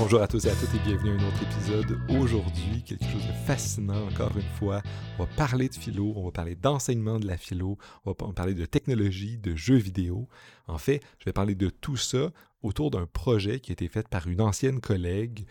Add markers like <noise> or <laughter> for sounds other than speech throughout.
Bonjour à tous et à toutes et bienvenue à un autre épisode. Aujourd'hui, quelque chose de fascinant encore une fois. On va parler de philo, on va parler d'enseignement de la philo, on va parler de technologie, de jeux vidéo. En fait, je vais parler de tout ça autour d'un projet qui a été fait par une ancienne collègue,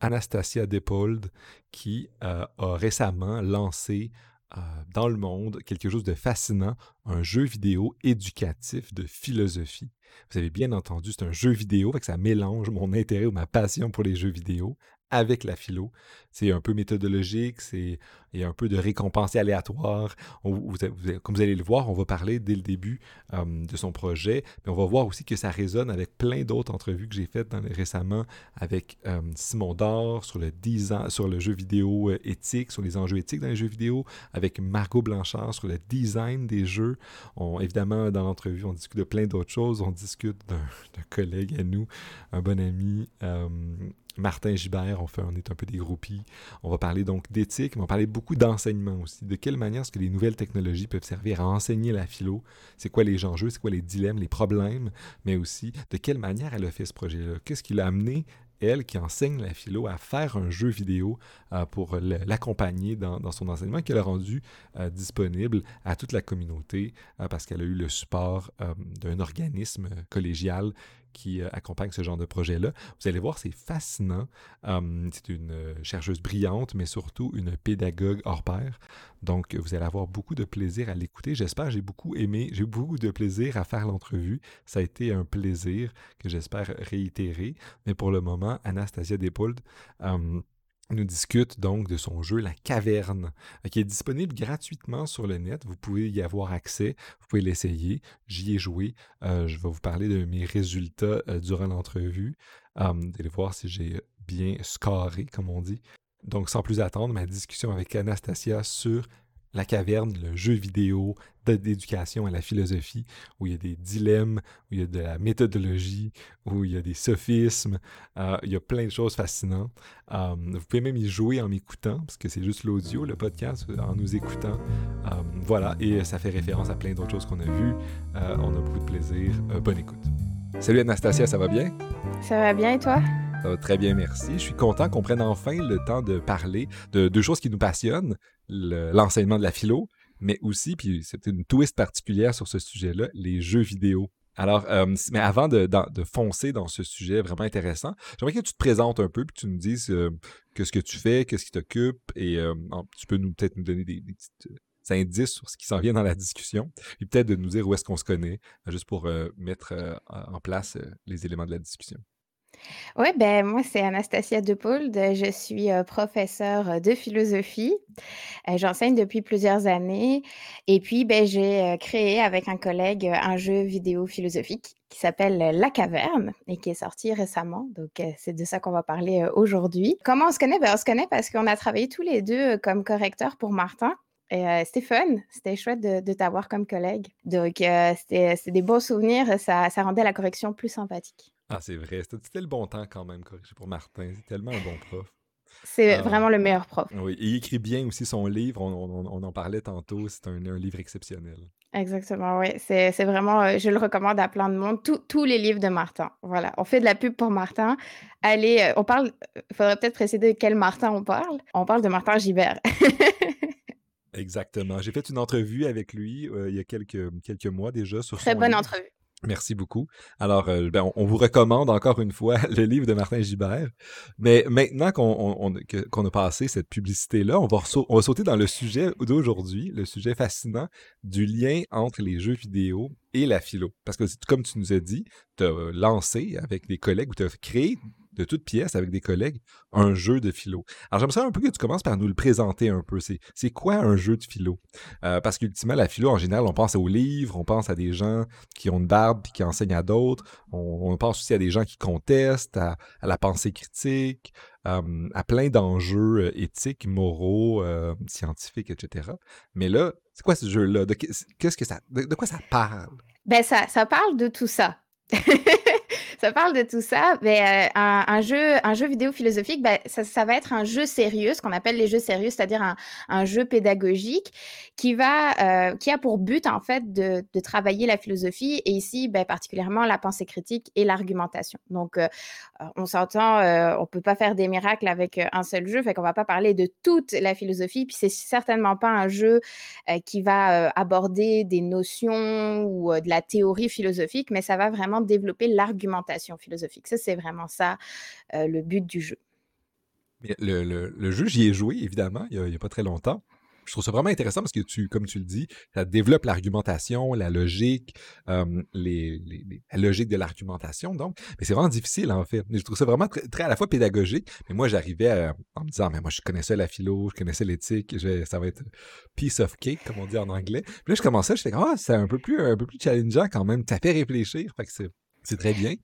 Anastasia Depold, qui euh, a récemment lancé euh, dans le monde quelque chose de fascinant, un jeu vidéo éducatif de philosophie. Vous avez bien entendu, c'est un jeu vidéo, que ça mélange mon intérêt ou ma passion pour les jeux vidéo avec la philo. C'est un peu méthodologique, c'est il y a un peu de récompense aléatoire. comme vous allez le voir, on va parler dès le début de son projet, mais on va voir aussi que ça résonne avec plein d'autres entrevues que j'ai faites récemment avec Simon Dor sur le design, sur le jeu vidéo euh, éthique, sur les enjeux éthiques dans les jeux vidéo, avec Margot Blanchard sur le design des jeux. Évidemment, dans l'entrevue, on discute de plein d'autres choses. On discute d'un collègue à nous, un bon ami. Martin Gibert, on, fait, on est un peu des groupies. On va parler donc d'éthique, mais on va parler beaucoup d'enseignement aussi. De quelle manière est-ce que les nouvelles technologies peuvent servir à enseigner la philo? C'est quoi les enjeux, c'est quoi les dilemmes, les problèmes, mais aussi de quelle manière elle a fait ce projet-là? Qu'est-ce qui l'a amené elle qui enseigne la philo à faire un jeu vidéo euh, pour l'accompagner dans, son enseignement qu'elle a rendu euh, disponible à toute la communauté euh, parce qu'elle a eu le support d'un organisme collégial qui euh, accompagne ce genre de projet-là. Vous allez voir, c'est fascinant. Hum, c'est une euh, chercheuse brillante, mais surtout une pédagogue hors pair. Donc, vous allez avoir beaucoup de plaisir à l'écouter. J'espère, j'ai beaucoup aimé, j'ai beaucoup de plaisir à faire l'entrevue. Ça a été un plaisir que j'espère réitérer. Mais pour le moment, Anastasia Depold, hum, nous discute donc de son jeu La Caverne, euh, qui est disponible gratuitement sur le net. Vous pouvez y avoir accès, vous pouvez l'essayer. J'y ai joué. Euh, je vais vous parler de mes résultats euh, durant l'entrevue. vous allez voir si j'ai bien scoré, comme on dit. Donc, sans plus attendre, ma discussion avec Anastasia sur la caverne, le jeu vidéo d'éducation à la philosophie, où il y a des dilemmes, où il y a de la méthodologie, où il y a des sophismes, euh, il y a plein de choses fascinantes. Euh, vous pouvez même y jouer en m'écoutant, parce que c'est juste l'audio, le podcast, en nous écoutant. Euh, voilà, et ça fait référence à plein d'autres choses qu'on a vues. on a beaucoup de plaisir. bonne écoute. Salut Anastasia, ça va bien? Ça va bien et toi? Ça va très bien, merci. Je suis content qu'on prenne enfin le temps de parler de deux choses qui nous passionnent, l'enseignement de la philo, mais aussi, puis c'est une twist particulière sur ce sujet-là, les jeux vidéo. Alors, euh, mais avant de, foncer dans ce sujet vraiment intéressant, j'aimerais que tu te présentes un peu, puis tu nous dises euh, ce que tu fais, qu'est-ce qui t'occupe, et euh, tu peux nous peut-être nous donner des, petits indices sur ce qui s'en vient dans la discussion, et peut-être de nous dire où est-ce qu'on se connaît, juste pour mettre en place les éléments de la discussion. Oui, ben moi, c'est Anastasia Depold. Je suis euh, professeure de philosophie. Euh, j'enseigne depuis plusieurs années. Et puis, ben, j'ai euh, créé avec un collègue un jeu vidéo philosophique qui s'appelle La Caverne et qui est sorti récemment. Donc, c'est de ça qu'on va parler aujourd'hui. Comment on se connaît? Ben, on se connaît parce qu'on a travaillé tous les deux comme correcteurs pour Martin. Et c'était fun, c'était chouette de, t'avoir comme collègue. Donc, c'était des beaux souvenirs, ça, ça rendait la correction plus sympathique. Ah, c'est vrai. C'était le bon temps quand même, corrigé pour Martin. C'est tellement un bon prof. C'est ah. vraiment le meilleur prof. Oui, il écrit bien aussi son livre. On, en parlait tantôt. C'est un, livre exceptionnel. Exactement, oui. C'est vraiment, euh, je le recommande à plein de monde. tous les livres de Martin. Voilà. On fait de la pub pour Martin. Allez, euh, on parle, il euh, faudrait peut-être préciser de quel Martin on parle. On parle de Martin Gibert. <laughs> Exactement. J'ai fait une entrevue avec lui il y a quelques, quelques mois déjà sur Très bonne entrevue. Merci beaucoup. Alors, euh, ben, on, vous recommande encore une fois <laughs> le livre de Martin Gibert. Mais maintenant qu'on a passé cette publicité-là, on, va on va sauter dans le sujet d'aujourd'hui, le sujet fascinant du lien entre les jeux vidéo et la philo. Parce que comme tu nous as dit, tu as lancé avec des collègues ou tu as créé de toutes pièces avec des collègues un jeu de philo. Alors j'aimerais un peu que tu commences par nous le présenter un peu. C'est quoi un jeu de philo? Euh, parce qu'ultimement, la philo, en général, on pense aux livres, on pense à des gens qui ont une barbe et qui enseignent à d'autres. On, pense aussi à des gens qui contestent, à, la pensée critique, euh, à plein d'enjeux euh, éthiques, moraux, scientifiques, etc. Mais là, c'est quoi ce jeu-là? De, quoi ça parle? Ben ça parle de tout ça. <laughs> te parle de tout ça, ben, un, jeu, un jeu vidéo philosophique, ben, ça, va être un jeu sérieux, ce qu'on appelle les jeux sérieux, c'est-à-dire un, jeu pédagogique qui va, qui a pour but en fait de, travailler la philosophie et ici ben, particulièrement la pensée critique et l'argumentation. Donc, on s'entend, on peut pas faire des miracles avec un seul jeu, fait qu'on va pas parler de toute la philosophie, puis c'est certainement pas un jeu qui va aborder des notions ou de la théorie philosophique, mais ça va vraiment développer l'argumentation philosophique. Ça, c'est vraiment ça le but du jeu. le, jeu, j'y ai joué, évidemment, il n'y a, pas très longtemps je trouve ça vraiment intéressant parce que tu, comme tu le dis, ça développe l'argumentation, la logique, les, la logique de l'argumentation, donc. Mais c'est vraiment difficile, en fait. Je trouve ça vraiment très, à la fois pédagogique, mais moi, j'arrivais en me disant, mais moi, je connaissais la philo, je connaissais l'éthique, ça va être piece of cake, comme on dit en anglais. Puis là, je commençais, je fais, ah, c'est un peu plus, un peu plus challengeant quand même. Ça fait réfléchir, fait que c'est très bien.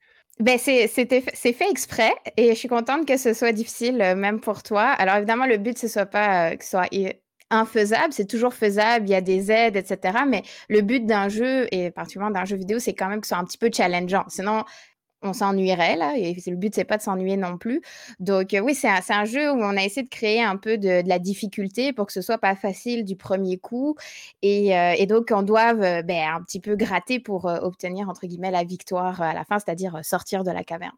Ben c'est fait exprès et je suis contente que ce soit difficile euh, même pour toi. Alors évidemment, le but, ce soit pas euh, que ce soit infaisable, c'est toujours faisable, il y a des aides, etc. Mais le but d'un jeu, et particulièrement d'un jeu vidéo, c'est quand même que ce soit un petit peu challengeant. Sinon, on s'ennuierait là, et le but c'est pas de s'ennuyer non plus. Donc euh, oui, c'est un, jeu où on a essayé de créer un peu de, la difficulté pour que ce soit pas facile du premier coup, et, euh, donc on doive euh, ben, un petit peu gratter pour obtenir entre guillemets la victoire à la fin, c'est-à-dire sortir de la caverne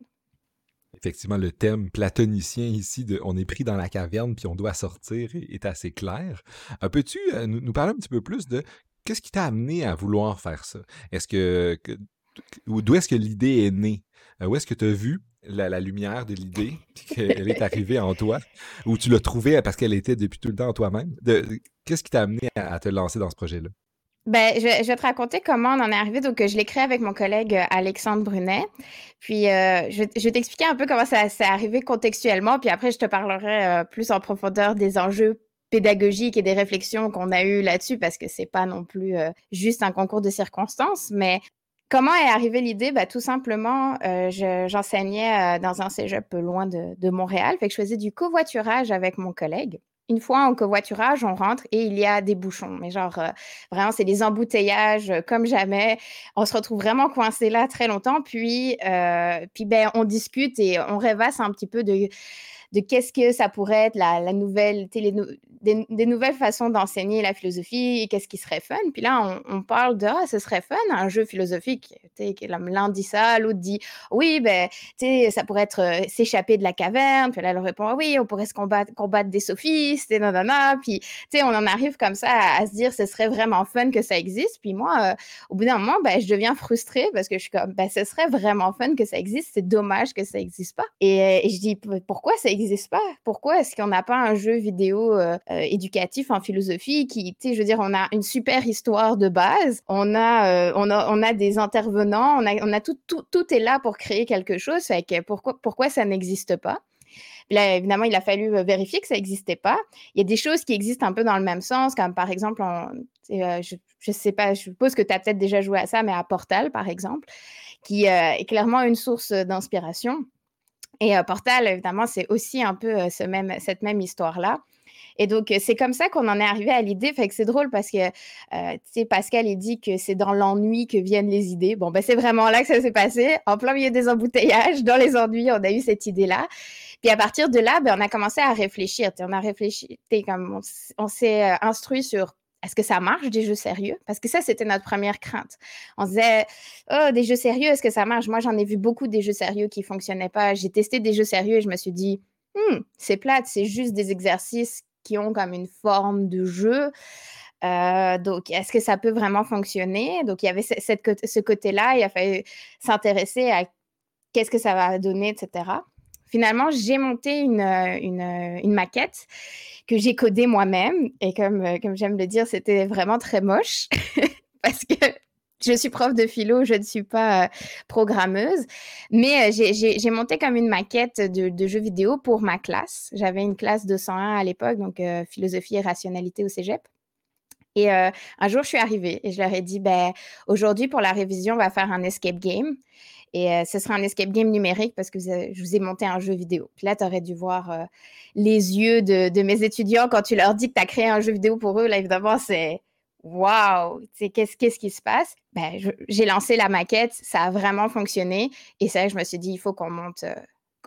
effectivement, le thème platonicien ici de on est pris dans la caverne puis on doit sortir est, assez clair. Peux-tu euh, nous, parler un petit peu plus de qu'est-ce qui t'a amené à vouloir faire ça? Est-ce que, d'où est-ce que l'idée est née? Euh, où est-ce que tu as vu la, lumière de l'idée, <laughs> <laughs> qu'elle est arrivée en toi, ou tu l'as trouvée parce qu'elle était depuis tout le temps en toi-même? Qu'est-ce qui t'a amené à te lancer dans ce projet-là? Ben, je, vais te raconter comment on en est arrivé. Donc, je l'ai créé avec mon collègue euh, Alexandre Brunet. Puis, euh, je, vais t'expliquer un peu comment ça s'est arrivé contextuellement. Puis après, je te parlerai euh, plus en profondeur des enjeux pédagogiques et des réflexions qu'on a eues là-dessus, parce que c'est pas non plus juste un concours de circonstances. Mais comment est arrivée l'idée? Ben, tout simplement, j'enseignais dans un cégep loin de, Montréal. Fait je faisais du covoiturage avec mon collègue une fois en covoiturage, on rentre et il y a des bouchons. Mais genre, euh, vraiment, c'est des embouteillages euh, comme jamais. On se retrouve vraiment coincé là très longtemps. Puis, euh, puis ben, on discute et on rêvasse un petit peu de de qu'est-ce que ça pourrait être la, nouvelle, des, nouvelles façons d'enseigner la philosophie, qu'est-ce qui serait fun. Puis là, on, parle de, ah, ce serait fun, un jeu philosophique. L'un dit ça, l'autre dit, oui, ben, ça pourrait être euh, s'échapper de la caverne. Puis là, elle répond, oui, on pourrait se combattre, combattre des sophistes, et nanana. Puis, tu sais, on en arrive comme ça à, se dire, ce serait vraiment fun que ça existe. Puis moi, euh, au bout d'un moment, ben, je deviens frustrée parce que je suis comme, ben, ce serait vraiment fun que ça existe. C'est dommage que ça n'existe pas. Et, et, je dis, pourquoi ça existe n'existe pas. Pourquoi est-ce qu'on n'a pas un jeu vidéo euh, euh, éducatif en philosophie qui, tu sais, je veux dire, on a une super histoire de base, on a, euh, on a, on a des intervenants, on a, on a tout, tout, tout est là pour créer quelque chose. Fait que pourquoi, pourquoi ça n'existe pas? Là, évidemment, il a fallu vérifier que ça n'existait pas. Il y a des choses qui existent un peu dans le même sens, comme par exemple, je ne sais pas, je suppose que tu as peut-être déjà joué à ça, mais à Portal, par exemple, qui est clairement une source d'inspiration. Et Portal, évidemment, c'est aussi un peu même, cette même histoire-là. Et donc, c'est comme ça qu'on en est arrivé à l'idée. Fait que c'est drôle parce que, tu sais, Pascal, il dit que c'est dans l'ennui que viennent les idées. Bon, ben, c'est vraiment là que ça s'est passé. En plein milieu des embouteillages, dans les ennuis, on a eu cette idée-là. Puis à partir de là, ben, on a commencé à réfléchir. On a réfléchi, comme on s'est instruit sur est-ce que ça marche des jeux sérieux? Parce que ça, c'était notre première crainte. On disait, oh, des jeux sérieux, est-ce que ça marche? Moi, j'en ai vu beaucoup des jeux sérieux qui ne fonctionnaient pas. J'ai testé des jeux sérieux et je me suis dit, hmm, c'est plate, c'est juste des exercices qui ont comme une forme de jeu. Euh, donc, est-ce que ça peut vraiment fonctionner? Donc, il y avait ce côté-là. Il a fallu s'intéresser à qu'est-ce que ça va donner, etc finalement, j'ai monté une, euh, euh, une, maquette que j'ai codée moi-même. Et comme, euh, comme j'aime le dire, c'était vraiment très moche <laughs> parce que je suis prof de philo, je ne suis pas programmeuse, mais j'ai monté comme une maquette de, de, jeux vidéo pour ma classe. J'avais une classe de 101 à l'époque, donc philosophie et rationalité au cégep. Et un jour, je suis arrivée et je leur ai dit, ben, aujourd'hui, pour la révision, on va faire un escape game. Et euh, ce sera un escape game numérique parce que je vous ai monté un jeu vidéo. Puis là, tu aurais dû voir euh, les yeux de, mes étudiants quand tu leur dis que tu as créé un jeu vidéo pour eux. Là, évidemment, c'est waouh, qu'est-ce qui se passe? Ben, J'ai lancé la maquette, ça a vraiment fonctionné. Et ça, je me suis dit, il faut qu'on monte, euh,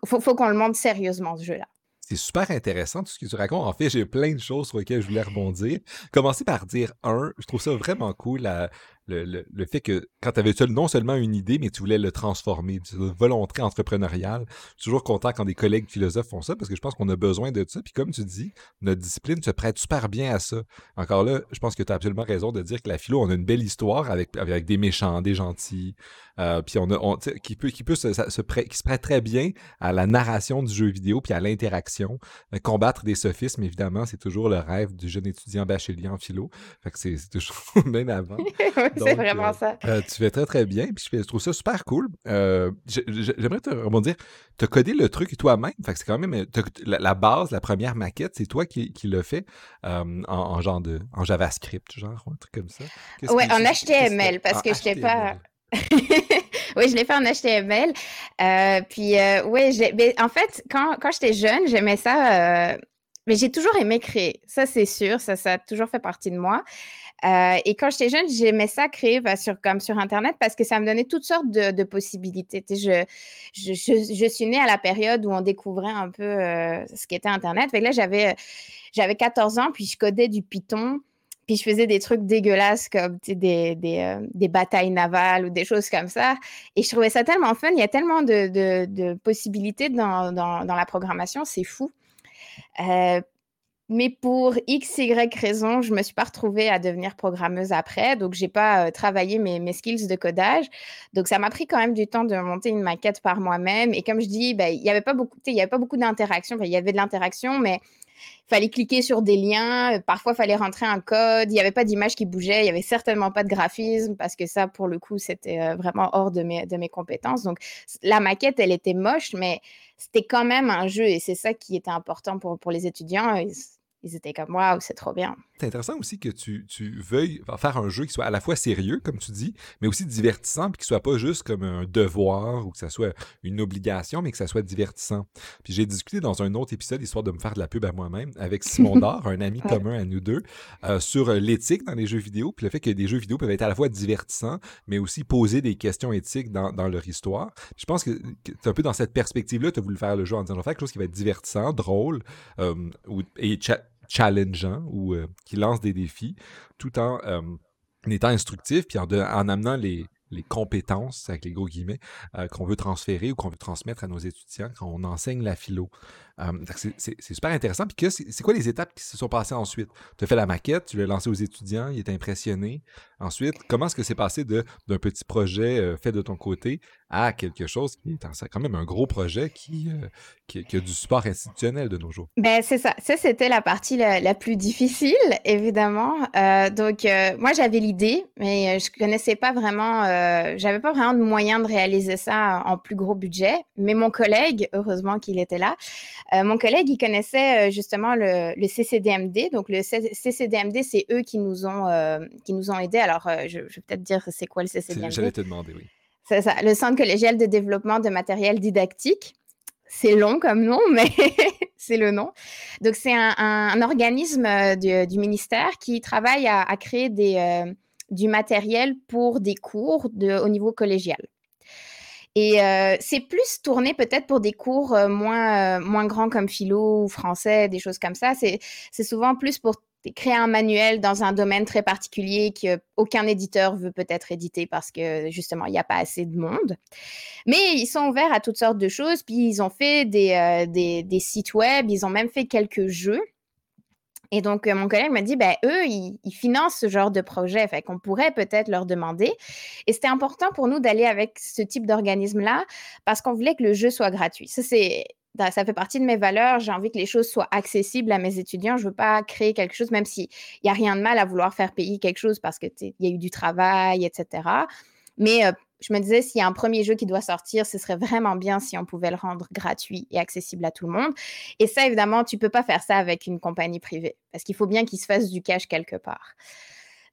faut, qu'on le monte sérieusement, ce jeu-là. C'est super intéressant tout ce que tu racontes. En fait, j'ai plein de choses sur lesquelles je voulais rebondir. Commencer par dire un, je trouve ça vraiment cool, le, fait que quand tu avais non seulement une idée, mais tu voulais le transformer, une volonté entrepreneuriale. Je suis toujours content quand des collègues philosophes font ça parce que je pense qu'on a besoin de ça. Puis comme tu dis, notre discipline se prête super bien à ça. Encore là, je pense que tu as absolument raison de dire que la philo, on a une belle histoire avec, avec des méchants, des gentils, euh, puis on a, qui peut, qui peut se, se prête, qui se prête très bien à la narration du jeu vidéo puis à l'interaction. Euh, combattre des sophismes, évidemment, c'est toujours le rêve du jeune étudiant bachelier en philo. Fait que c'est toujours <laughs> bien avant. <laughs> <laughs> c'est vraiment euh, ça. Euh, tu fais très, très bien. Puis je, trouve ça super cool. Euh, j'aimerais te rebondir. Tu as codé le truc toi-même? Fait que c'est quand même la, base, la première maquette, c'est toi qui, qui l'as fait en, genre de en JavaScript, genre, un truc comme ça? Oui, en HTML, parce que je n'étais pas. <laughs> oui, je l'ai fait en HTML. puis, oui, en fait, quand, quand j'étais jeune, j'aimais ça. mais j'ai toujours aimé créer. Ça, c'est sûr. Ça, ça a toujours fait partie de moi. Euh, et quand j'étais jeune, j'aimais ça créer bah, sur, comme sur Internet parce que ça me donnait toutes sortes de, possibilités. Je, je, je, suis née à la période où on découvrait un peu euh, ce qu'était Internet. Fait là, j'avais, j'avais 14 ans, puis je codais du Python. Puis je faisais des trucs dégueulasses comme des, des, euh, batailles navales ou des choses comme ça. Et je trouvais ça tellement fun. Il y a tellement de, de, possibilités dans, dans, la programmation. C'est fou. Euh, mais pour x, y raison, je me suis pas retrouvée à devenir programmeuse après. Donc, j'ai pas euh, travaillé mes, skills de codage. Donc, ça m'a pris quand même du temps de monter une maquette par moi-même. Et comme je dis, ben, il n'y avait pas beaucoup, y beaucoup d'interaction. il y avait de l'interaction, mais il fallait cliquer sur des liens. Parfois, il fallait rentrer un code. Il n'y avait pas d'image qui bougeait. Il n'y avait certainement pas de graphisme parce que ça, pour le coup, c'était euh, vraiment hors de mes, de mes compétences. Donc, la maquette, elle était moche, mais c'était quand même un jeu. Et c'est ça qui était important pour, pour les étudiants étaient comme waouh, c'est trop bien. C'est intéressant aussi que tu, veuilles faire un jeu qui soit à la fois sérieux, comme tu dis, mais aussi divertissant, puis qui soit pas juste comme un devoir ou que ça soit une obligation, mais que ça soit divertissant. Puis j'ai discuté dans un autre épisode, histoire de me faire de la pub à moi-même, avec Simon <laughs> Dard, un ami commun à nous deux, euh, sur l'éthique dans les jeux vidéo, puis le fait que des jeux vidéo peuvent être à la fois divertissants, mais aussi poser des questions éthiques dans, leur histoire. je pense que, c'est un peu dans cette perspective-là, tu as voulu faire le jeu en disant, on va faire quelque chose qui va être divertissant, drôle, euh, et chat challengeant ou euh, qui lance des défis tout en euh, étant instructif puis en, en amenant les, les compétences, avec les gros guillemets, euh, qu'on veut transférer ou qu'on veut transmettre à nos étudiants quand on enseigne la philo. C'est super intéressant. Puis c'est quoi les étapes qui se sont passées ensuite? Tu as fait la maquette, tu l'as lancée aux étudiants, ils étaient impressionnés. Ensuite, comment est-ce que c'est passé d'un petit projet fait de ton côté à quelque chose qui est quand même un gros projet qui, euh, qui, a du support institutionnel de nos jours? Ben, c'est ça. Ça, c'était la partie la, plus difficile, évidemment. Euh, donc, euh, moi, j'avais l'idée, mais je connaissais pas vraiment, j'avais pas vraiment de moyens de réaliser ça en plus gros budget. Mais mon collègue, heureusement qu'il était là, mon collègue, il connaissait justement le, le, CCDMD. Donc, le CCDMD, c'est eux qui nous ont, qui nous ont aidés. Alors, je, je vais peut-être dire c'est quoi le CCDMD. J'allais te demander, oui. C'est ça, le Centre collégial de développement de matériel didactique. C'est long comme nom, <laughs> mais c'est le nom. Donc, c'est un, organisme euh, du, ministère qui travaille à, créer des, euh, du matériel pour des cours de, au niveau collégial. Et euh, c'est plus tourné peut-être pour des cours moins, moins grands comme philo ou français, des choses comme ça. C'est souvent plus pour créer un manuel dans un domaine très particulier qu'aucun éditeur veut peut-être éditer parce que justement, il n'y a pas assez de monde. Mais ils sont ouverts à toutes sortes de choses, puis ils ont fait des, euh, des, sites web, ils ont même fait quelques jeux. Et donc, euh, mon collègue m'a dit, ben, eux, ils, financent ce genre de projet, fait qu'on pourrait peut-être leur demander. Et c'était important pour nous d'aller avec ce type d'organisme-là parce qu'on voulait que le jeu soit gratuit. Ça, c'est ça fait partie de mes valeurs. J'ai envie que les choses soient accessibles à mes étudiants. Je ne veux pas créer quelque chose, même s'il n'y a rien de mal à vouloir faire payer quelque chose parce qu'il y a eu du travail, etc. Mais euh, je me disais, s'il y a un premier jeu qui doit sortir, ce serait vraiment bien si on pouvait le rendre gratuit et accessible à tout le monde. Et ça, évidemment, tu ne peux pas faire ça avec une compagnie privée parce qu'il faut bien qu'il se fasse du cash quelque part.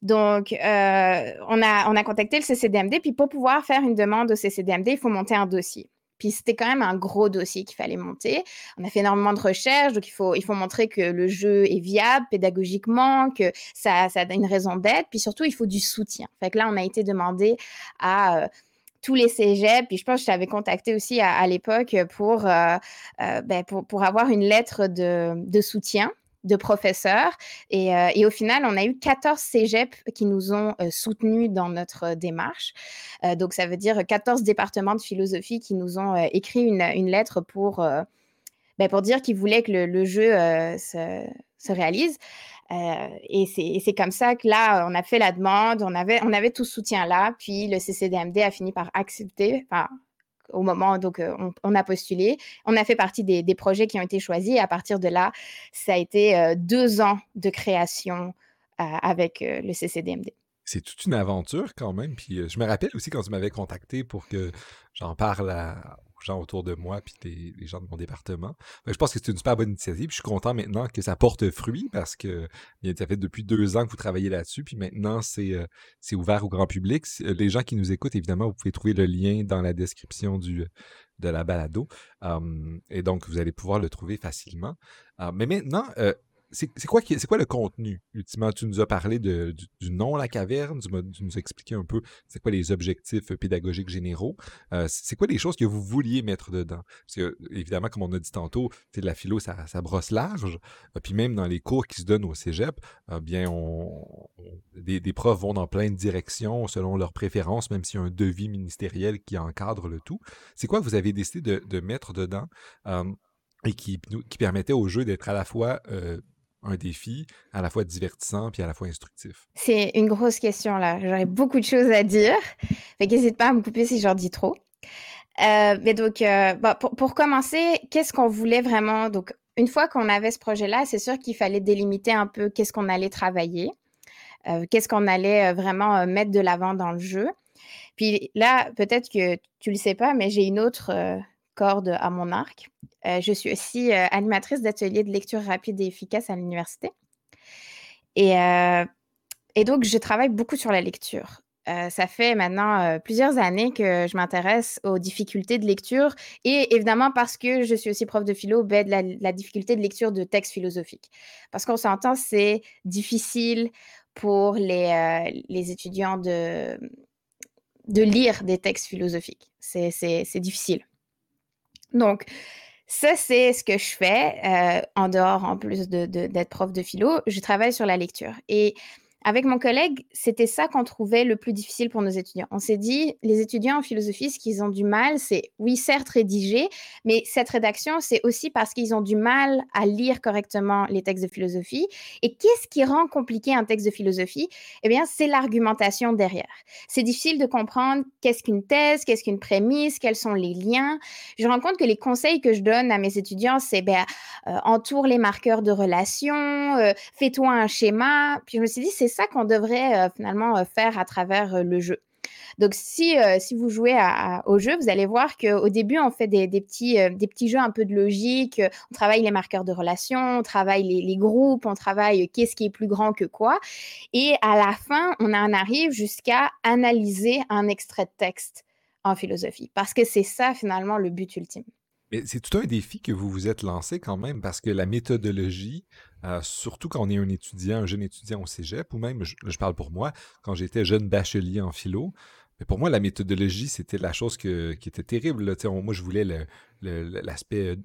Donc, euh, on, a, on a contacté le CCDMD, puis pour pouvoir faire une demande au CCDMD, il faut monter un dossier. Puis c'était quand même un gros dossier qu'il fallait monter. On a fait énormément de recherches, donc il faut, il faut montrer que le jeu est viable pédagogiquement, que ça, ça a une raison d'être, puis surtout, il faut du soutien. Fait là, on a été demandé à tous les cégeps. Puis je pense que je t'avais contacté aussi à, l'époque pour, euh, euh, ben, pour, pour, avoir une lettre de, de soutien de professeurs. Et, euh, et, au final, on a eu 14 cégeps qui nous ont soutenus dans notre démarche. donc, ça veut dire 14 départements de philosophie qui nous ont écrit une, une, lettre pour, ben, pour dire qu'ils voulaient que le, jeu se, se, réalise. Euh, et c'est comme ça que là, on a fait la demande, on avait, on avait tout soutien-là, puis le CCDMD a fini par accepter, au moment donc euh, on, a postulé, on a fait partie des, projets qui ont été choisis, à partir de là, ça a été euh, deux ans de création avec le CCDMD c'est toute une aventure quand même. Je me rappelle aussi quand tu m'avais contacté pour que j'en parle à, gens autour de moi puis les, gens de mon département. je pense que c'est une super bonne initiative. je suis content maintenant que ça porte fruit parce que ça fait depuis deux ans que vous travaillez là-dessus. Puis maintenant, c'est euh, ouvert au grand public. Euh, les gens qui nous écoutent, évidemment, vous pouvez trouver le lien dans la description de la balado. et donc, vous allez pouvoir le trouver facilement. mais maintenant, euh, c'est quoi, le contenu, ultimement? Tu nous as parlé du, nom La Caverne, tu, nous as expliqué un peu c'est quoi les objectifs pédagogiques généraux. Euh, c'est quoi les choses que vous vouliez mettre dedans? Parce que, évidemment, comme on a dit tantôt, de la philo, ça, brosse large. Euh, puis même dans les cours qui se donnent au cégep, euh, bien, on, des, profs vont dans plein de directions selon leurs préférences, même s'il y a un devis ministériel qui encadre le tout. C'est quoi que vous avez décidé de, mettre dedans? et qui permettait au jeu d'être à la fois un défi à la fois divertissant puis à la fois instructif? C'est une grosse question là. J'aurais beaucoup de choses à dire. Fait qu'hésite pas à me couper si j'en dis trop. Euh, mais donc, euh, pour, commencer, qu'est-ce qu'on voulait vraiment? Donc, une fois qu'on avait ce projet-là, c'est sûr qu'il fallait délimiter un peu qu'est-ce qu'on allait travailler, euh, qu'est-ce qu'on allait vraiment mettre de l'avant dans le jeu. Puis là, peut-être que tu le sais pas, mais j'ai une autre corde à mon arc. Euh, je suis aussi euh, animatrice d'ateliers de lecture rapide et efficace à l'université. Et, euh, donc, je travaille beaucoup sur la lecture. ça fait maintenant plusieurs années que je m'intéresse aux difficultés de lecture et évidemment parce que je suis aussi prof de philo, ben, la, la, difficulté de lecture de textes philosophiques. Parce qu'on s'entend, c'est difficile pour les, les étudiants de, de lire des textes philosophiques. C'est difficile. Donc, ça, c'est ce que je fais euh, en dehors, en plus d'être de, prof de philo. Je travaille sur la lecture. Et avec mon collègue, c'était ça qu'on trouvait le plus difficile pour nos étudiants. On s'est dit, les étudiants en philosophie, ce qu'ils ont du mal, c'est, oui, certes, rédiger, mais cette rédaction, c'est aussi parce qu'ils ont du mal à lire correctement les textes de philosophie. Et qu'est-ce qui rend compliqué un texte de philosophie? Eh bien, c'est l'argumentation derrière. C'est difficile de comprendre qu'est-ce qu'une thèse, qu'est-ce qu'une prémisse, quels sont les liens. Je rends compte que les conseils que je donne à mes étudiants, c'est, ben, euh, entoure les marqueurs de relation, euh, fais-toi un schéma. Puis je me suis dit, c'est ça qu'on devrait euh, finalement euh, faire à travers euh, le jeu. Donc, si, si vous jouez au jeu, vous allez voir qu'au début, on fait des, petits, des petits jeux un peu de logique. On travaille les marqueurs de relation, on travaille les, groupes, on travaille qu'est-ce qui est plus grand que quoi. Et à la fin, on en arrive jusqu'à analyser un extrait de texte en philosophie. Parce que c'est ça, finalement, le but ultime. Mais c'est tout un défi que vous vous êtes lancé quand même, parce que la méthodologie, euh, surtout quand on est un étudiant, un jeune étudiant au cégep, ou même, je, parle pour moi, quand j'étais jeune bachelier en philo, mais pour moi, la méthodologie, c'était la chose qui était terrible. Moi, je voulais l'aspect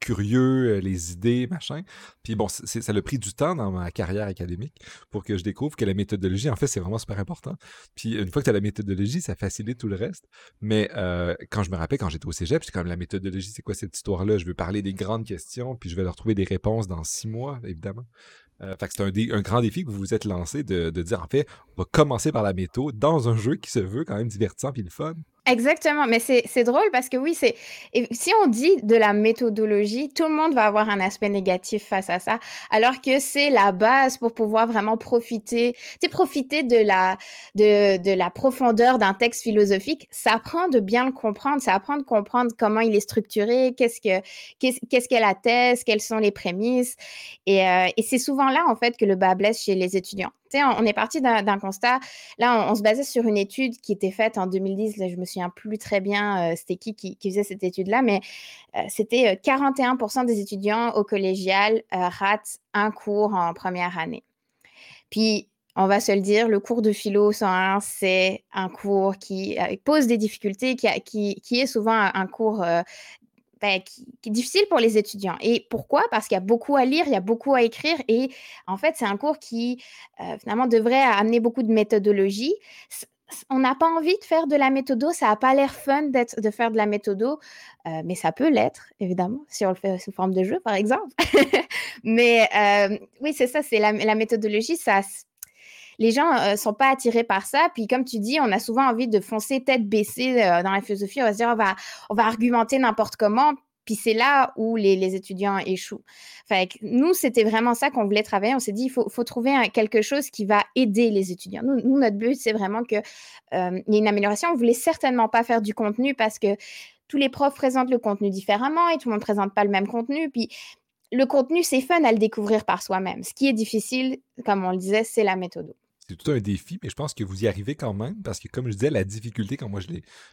curieux, euh, les idées, machin. Puis bon, ça a pris du temps dans ma carrière académique pour que je découvre que la méthodologie, en fait, c'est vraiment super important. Puis une fois que tu as la méthodologie, ça facilite tout le reste. Mais euh, quand je me rappelle, quand j'étais au cégep, c'est comme la méthodologie, c'est quoi cette histoire-là? Je veux parler des grandes questions, puis je vais leur trouver des réponses dans six mois, évidemment. Euh, fait que c'est un, grand défi que vous vous êtes lancé de, de dire, en fait, on va commencer par la méthode dans un jeu qui se veut quand même divertissant puis le fun. Exactement, mais c'est drôle parce que oui, c'est si on dit de la méthodologie, tout le monde va avoir un aspect négatif face à ça, alors que c'est la base pour pouvoir vraiment profiter, profiter de la de, de la profondeur d'un texte philosophique. Ça apprend de bien le comprendre, ça apprend de comprendre comment il est structuré, qu'est-ce que qu'est-ce qu'est la thèse, quelles sont les prémices, et, euh, et c'est souvent là en fait que le bas blesse chez les étudiants on, est parti d'un constat. Là, on, se basait sur une étude qui était faite en 2010. Là, je me souviens plus très bien, euh, c'était qui, qui, faisait cette étude-là, mais euh, c'était 41% des étudiants au collégial ratent un cours en première année. Puis, on va se le dire, le cours de philo 101, c'est un cours qui pose des difficultés, qui, est souvent un, cours ben, qui, est difficile pour les étudiants. Et pourquoi? Parce qu'il y a beaucoup à lire, il y a beaucoup à écrire, et en fait, c'est un cours qui, euh, finalement, devrait amener beaucoup de méthodologie. On n'a pas envie de faire de la méthodo, ça n'a pas l'air fun de faire de la méthodo, euh, mais ça peut l'être, évidemment, si on le fait sous forme de jeu, par exemple. <laughs> mais euh, oui, c'est ça, c'est la, la, méthodologie, ça, les gens ne sont pas attirés par ça. Puis comme tu dis, on a souvent envie de foncer tête baissée dans la philosophie. On va se dire, on va, on va argumenter n'importe comment. Puis c'est là où les, étudiants échouent. Fait nous, c'était vraiment ça qu'on voulait travailler. On s'est dit, il faut, trouver quelque chose qui va aider les étudiants. Nous, notre but, c'est vraiment qu'il y ait une amélioration. On voulait certainement pas faire du contenu parce que tous les profs présentent le contenu différemment et tout le monde ne présente pas le même contenu. Puis le contenu, c'est fun à le découvrir par soi-même. Ce qui est difficile, comme on le disait, c'est la méthode c'est tout un défi, mais je pense que vous y arrivez quand même, parce que comme je disais, la difficulté, quand moi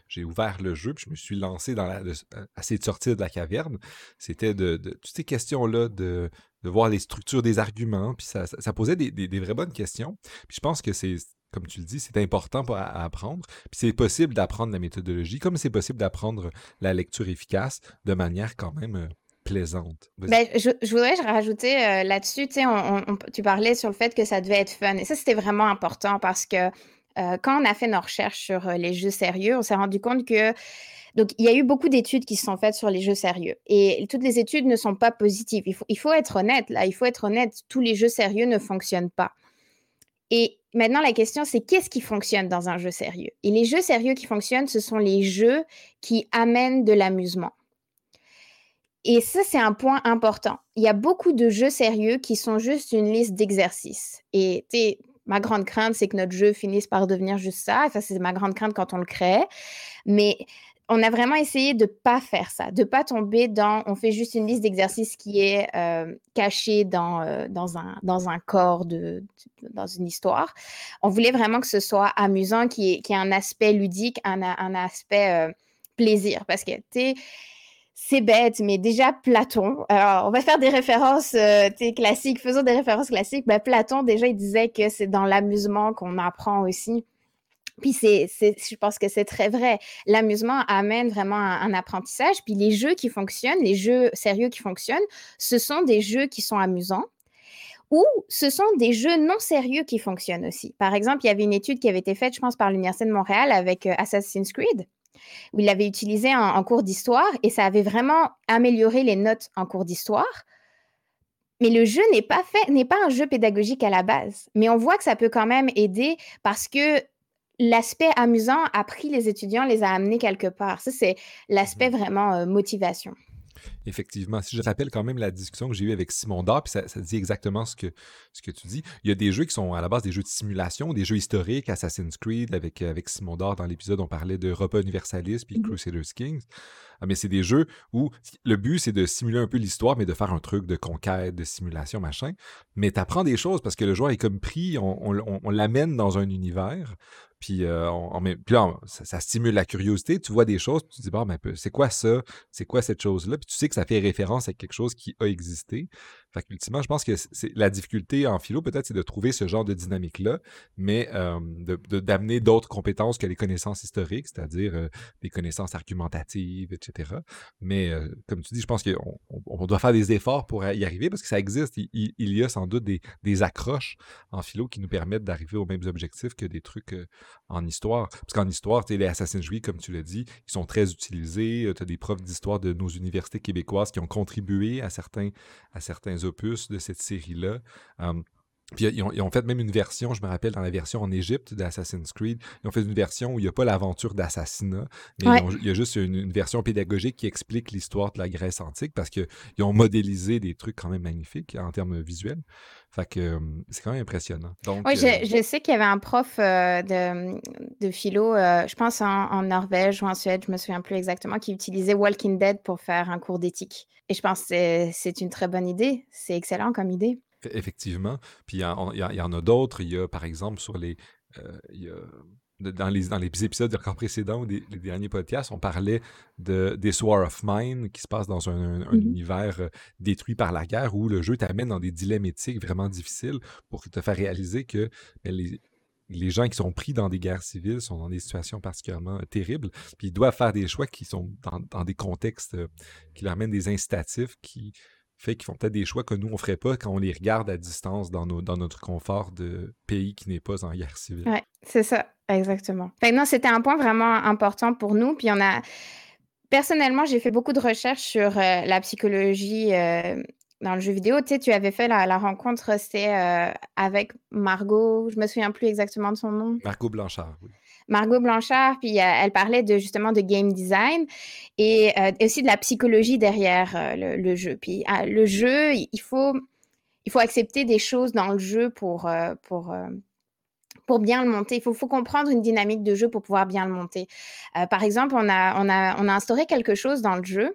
j'ai ouvert le jeu, puis je me suis lancé dans la, de, de sortir de la caverne, c'était de, toutes ces questions-là, de, voir les structures des arguments, puis ça, posait des, vraies bonnes questions. Puis je pense que c'est, comme tu le dis, c'est important pour, à, apprendre. Puis c'est possible d'apprendre la méthodologie, comme c'est possible d'apprendre la lecture efficace de manière quand même euh, plaisante. Ben, je, voudrais rajouter euh, là-dessus, tu parlais sur le fait que ça devait être fun. Et ça, c'était vraiment important parce que euh, quand on a fait nos recherches sur euh, les jeux sérieux, on s'est rendu compte que donc, il y a eu beaucoup d'études qui se sont faites sur les jeux sérieux. Et toutes les études ne sont pas positives. Il faut, il faut être honnête, là. Il faut être honnête. Tous les jeux sérieux ne fonctionnent pas. Et maintenant, la question, c'est qu'est-ce qui fonctionne dans un jeu sérieux? Et les jeux sérieux qui fonctionnent, ce sont les jeux qui amènent de l'amusement. Et ça, c'est un point important. Il y a beaucoup de jeux sérieux qui sont juste une liste d'exercices. Et ma grande crainte, c'est que notre jeu finisse par devenir juste ça. Ça, c'est ma grande crainte quand on le crée. Mais on a vraiment essayé de ne pas faire ça, de ne pas tomber dans on fait juste une liste d'exercices qui est euh, cachée dans, euh, dans, un, dans un corps, de, dans une histoire. On voulait vraiment que ce soit amusant, qu'il y, ait, un aspect ludique, un, un aspect euh, plaisir. Parce que, tu sais, c'est bête, mais déjà Platon, alors on va faire des références euh, classiques, faisons des références classiques. Ben, Platon, déjà, il disait que c'est dans l'amusement qu'on apprend aussi. Puis c'est, je pense que c'est très vrai. L'amusement amène vraiment un, apprentissage. Puis les jeux qui fonctionnent, les jeux sérieux qui fonctionnent, ce sont des jeux qui sont amusants ou ce sont des jeux non sérieux qui fonctionnent aussi. Par exemple, il y avait une étude qui avait été faite, je pense, par l'Université de Montréal avec euh, Assassin's Creed où il l'avait utilisé en, cours d'histoire et ça avait vraiment amélioré les notes en cours d'histoire. Mais le jeu n'est pas fait, n'est pas un jeu pédagogique à la base. Mais on voit que ça peut quand même aider parce que l'aspect amusant a pris les étudiants, les a amenés quelque part. Ça, c'est l'aspect mmh. vraiment euh, motivation. Effectivement. Si je rappelle quand même la discussion que j'ai eue avec Simon Dard, puis ça, dit exactement ce que, ce que tu dis. Il y a des jeux qui sont à la base des jeux de simulation, des jeux historiques, Assassin's Creed, avec, avec Simon Dard dans l'épisode, on parlait de Europa Universalis puis mmh Crusaders Kings. Ah, mais c'est des jeux où le but, c'est de simuler un peu l'histoire, mais de faire un truc de conquête, de simulation, machin. Mais tu apprends des choses parce que le joueur est comme pris, on, on l'amène dans un univers. Puis, là, ça, stimule la curiosité. Tu vois des choses, tu dis, bon, mais c'est quoi ça? C'est quoi cette chose-là? Puis tu sais que ça fait référence à quelque chose qui a existé. Fait je pense que c'est la difficulté en philo, peut-être, c'est de trouver ce genre de dynamique-là, mais euh, d'amener d'autres compétences que les connaissances historiques, c'est-à-dire euh, des connaissances argumentatives, etc. Mais comme tu dis, je pense qu'on on doit faire des efforts pour y arriver parce que ça existe. Il, y a sans doute des, des, accroches en philo qui nous permettent d'arriver aux mêmes objectifs que des trucs en histoire. Parce qu'en histoire, les Assassin's Creed, comme tu l'as dit, ils sont très utilisés. Tu as des profs d'histoire de nos universités québécoises qui ont contribué à certains, à certains opus de cette série-là. Puis ils ont, fait même une version, je me rappelle, dans la version en Égypte d'Assassin's Creed, ils ont fait une version où il n'y a pas l'aventure d'assassinat, mais il y a juste une, version pédagogique qui explique l'histoire de la Grèce antique parce qu'ils ont modélisé des trucs quand même magnifiques en termes visuels. Fait que c'est quand même impressionnant. oui, euh, je, sais qu'il y avait un prof euh, de, philo, euh, je pense en, Norvège ou en Suède, je me souviens plus exactement, qui utilisait Walking Dead pour faire un cours d'éthique. Et je pense que c'est une très bonne idée. C'est excellent comme idée. Effectivement. Puis il y, en a d'autres. Il y a, par exemple, sur les. dans les, dans les épisodes encore précédents ou des, les derniers podcasts, on parlait de, des War of Mine qui se passe dans un, mm-hmm. univers détruit par la guerre où le jeu t'amène dans des dilemmes éthiques vraiment difficiles pour te faire réaliser que ben, les, les gens qui sont pris dans des guerres civiles sont dans des situations particulièrement euh, terribles, puis ils doivent faire des choix qui sont dans, des contextes euh, qui leur amènent des incitatifs qui fait qu'ils font peut-être des choix que nous, on ne ferait pas quand on les regarde à distance dans, nos, dans notre confort de pays qui n'est pas en guerre civile. Oui, c'est ça, exactement. non, c'était un point vraiment important pour nous, puis on a... Personnellement, j'ai fait beaucoup de recherches sur euh, la psychologie dans le jeu vidéo, tu sais, tu avais fait la, rencontre, c'est euh, avec Margot, je me souviens plus exactement de son nom. Margot Blanchard, oui. Margot Blanchard, puis euh, elle parlait de justement de game design et, euh, aussi de la psychologie derrière le, jeu. Puis le jeu, il faut, il faut accepter des choses dans le jeu pour, pour, pour bien le monter. Il faut, faut, comprendre une dynamique de jeu pour pouvoir bien le monter. par exemple, on a, on, a, on a instauré quelque chose dans le jeu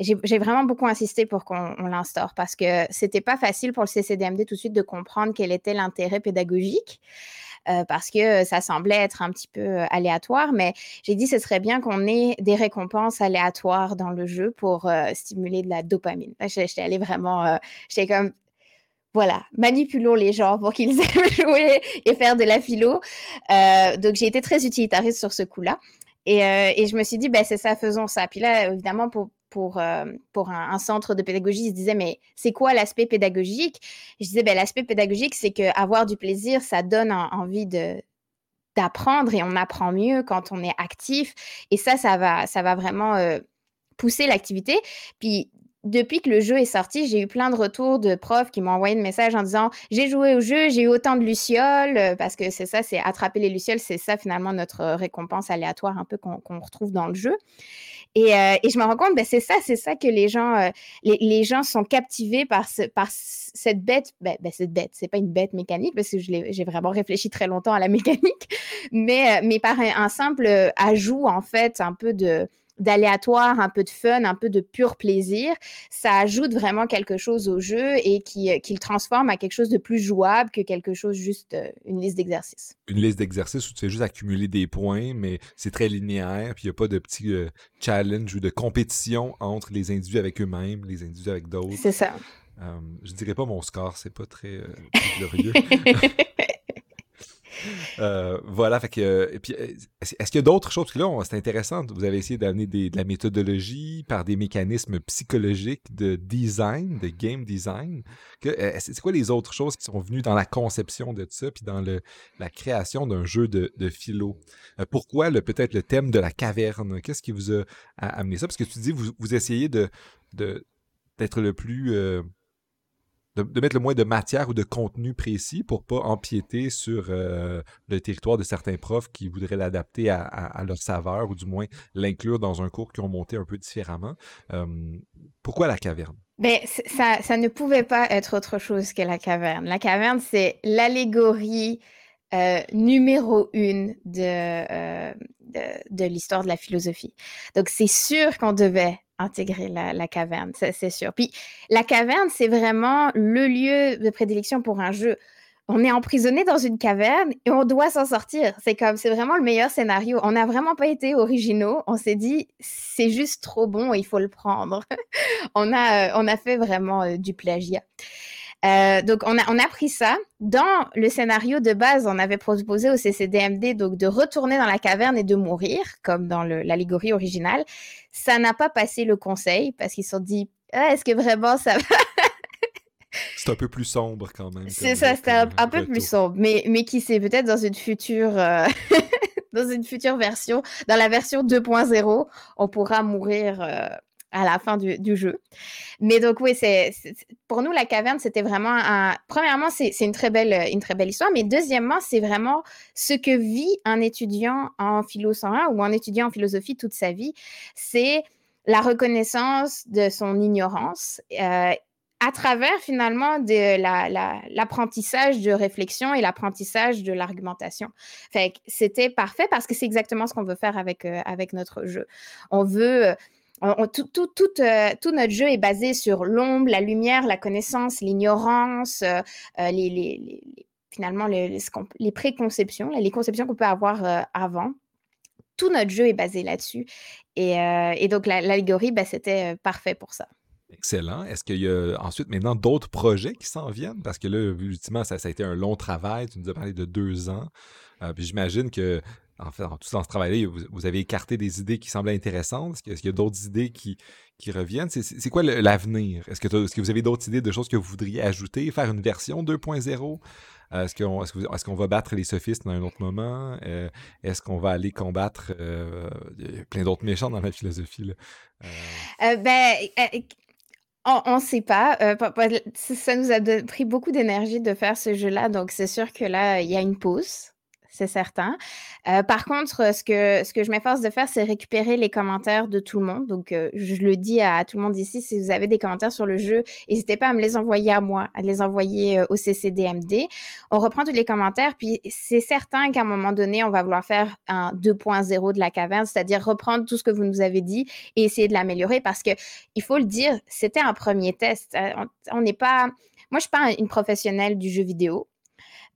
j'ai vraiment beaucoup insisté pour qu'on l'instaure parce que c'était pas facile pour le CCDMD tout de suite de comprendre quel était l'intérêt pédagogique. Euh, parce que ça semblait être un petit peu euh, aléatoire, mais j'ai dit ce serait bien qu'on ait des récompenses aléatoires dans le jeu pour euh, stimuler de la dopamine. J'étais allée vraiment, j'étais comme, voilà, manipulons les gens pour qu'ils <laughs> aiment jouer et faire de la philo. donc j'ai été très utilitariste sur ce coup-là. Et, et, je me suis dit, ben, c'est ça, faisons ça. Puis là, évidemment, pour, pour, euh, pour un, centre de pédagogie, ils se disaient, mais c'est quoi l'aspect pédagogique? Je disais, ben, l'aspect pédagogique, c'est qu'avoir du plaisir, ça donne envie de d'apprendre et on apprend mieux quand on est actif. Et ça, ça va, ça va vraiment euh, pousser l'activité. Puis depuis que le jeu est sorti, j'ai eu plein de retours de profs qui m'ont envoyé des messages en disant j'ai joué au jeu, j'ai eu autant de lucioles euh, parce que c'est ça, c'est attraper les lucioles, c'est ça finalement notre récompense aléatoire un peu qu'on retrouve dans le jeu. Euh, et, je me rends compte, ben, c'est ça, c'est ça que les gens, euh, les, gens sont captivés par, ce, par cette bête. Ben, ben, cette bête, c'est pas une bête mécanique parce que j'ai vraiment réfléchi très longtemps à la <laughs> mécanique, mais, mais par un simple ajout en fait, un peu de d'aléatoire, un peu de fun, un peu de pur plaisir, ça ajoute vraiment quelque chose au jeu et qui, euh, qui le transforme à quelque chose de plus jouable que quelque chose juste euh, une liste d'exercices. Une liste d'exercices où tu fais juste accumuler des points, mais c'est très linéaire, puis il n'y a pas de petits euh, challenge ou de compétition entre les individus avec eux-mêmes, les individus avec d'autres. C'est ça. je dirais pas mon score, c'est pas très <laughs> glorieux. <laughs> Euh, voilà, fait que. Euh, euh, est-ce qu'il y a d'autres choses? Parce que c'est intéressant. Vous avez essayé d'amener de la méthodologie par des mécanismes psychologiques de design, de game design. C'est quoi les autres choses qui sont venues dans la conception de ça, puis dans la création d'un jeu de, philo? pourquoi peut-être le thème de la caverne? Qu'est-ce qui vous a, amené ça? Parce que tu dis, vous, vous essayez de d'être le plus de, mettre le moins de matière ou de contenu précis pour pas empiéter sur euh, le territoire de certains profs qui voudraient l'adapter à, leur saveur ou du moins l'inclure dans un cours qui ont monté un peu différemment. pourquoi la caverne? Ben, ça, ça, ne pouvait pas être autre chose que la caverne. La caverne, c'est l'allégorie euh, numéro une euh, de, de l'histoire de la philosophie. Donc, c'est sûr qu'on devait intégrer la, caverne, c'est sûr. Puis la caverne, c'est vraiment le lieu de prédilection pour un jeu. On est emprisonné dans une caverne et on doit s'en sortir. C'est comme, c'est vraiment le meilleur scénario. On n'a vraiment pas été originaux. On s'est dit, c'est juste trop bon, il faut le prendre. <laughs> on a, euh, on a fait vraiment euh, du plagiat. Euh, donc, on a, on a pris ça. Dans le scénario de base, on avait proposé au CCDMD donc, de retourner dans la caverne et de mourir, comme dans l'allégorie originale. Ça n'a pas passé le conseil parce qu'ils se sont dit ah, est-ce que vraiment ça va C'est un peu plus sombre quand même. C'est ça, c'était un, peu plus sombre. Mais, mais qui sait, peut-être dans une future. Euh, <laughs> dans une future version, dans la version 2.0, on pourra mourir euh, à la fin du, jeu. Mais donc oui, c'est pour nous la caverne, c'était vraiment un. Premièrement, c'est une très belle une très belle histoire, mais deuxièmement, c'est vraiment ce que vit un étudiant en philo 101 ou un étudiant en philosophie toute sa vie. C'est la reconnaissance de son ignorance. Euh, à travers finalement de l'apprentissage de réflexion et l'apprentissage de l'argumentation. C'était parfait parce que c'est exactement ce qu'on veut faire avec, euh, avec notre jeu. On veut tout, tout, tout, notre jeu est basé sur l'ombre, la lumière, la connaissance, l'ignorance, les, les, finalement les, préconceptions, les conceptions qu'on peut avoir avant. Tout notre jeu est basé là-dessus. Et, donc, l'allégorie, bah, c'était parfait pour ça. Excellent. Est-ce qu'il y a ensuite maintenant d'autres projets qui s'en viennent? Parce que là, ultimement, ça, a été un long travail. Tu nous as parlé de deux ans. Euh, puis j'imagine que, en fait, en tout dans ce travail-là, vous, avez écarté des idées qui semblaient intéressantes. Est-ce qu'il y a, d'autres idées qui, reviennent? C'est quoi l'avenir? Est-ce que, est vous avez d'autres idées de choses que vous voudriez ajouter, faire une version 2.0? Euh, est-ce qu'on est qu'on va battre les sophistes dans un autre moment? Euh, est-ce qu'on va aller combattre plein d'autres méchants dans la philosophie? Ben, on ne sait pas. Euh, ça nous a pris beaucoup d'énergie de faire ce jeu-là, donc c'est sûr que là, il y a une pause c'est certain. Euh, par contre, ce que, je m'efforce de faire, c'est récupérer les commentaires de tout le monde. Donc, euh, je le dis à tout le monde ici, si vous avez des commentaires sur le jeu, n'hésitez pas à me les envoyer à moi, à les envoyer euh, au CCDMD. On reprend tous les commentaires, puis c'est certain qu'à un moment donné, on va vouloir faire un 2.0 de la caverne, c'est-à-dire reprendre tout ce que vous nous avez dit et essayer de l'améliorer parce que, il faut le dire, c'était un premier test. On n'est pas... Moi, je suis pas une professionnelle du jeu vidéo.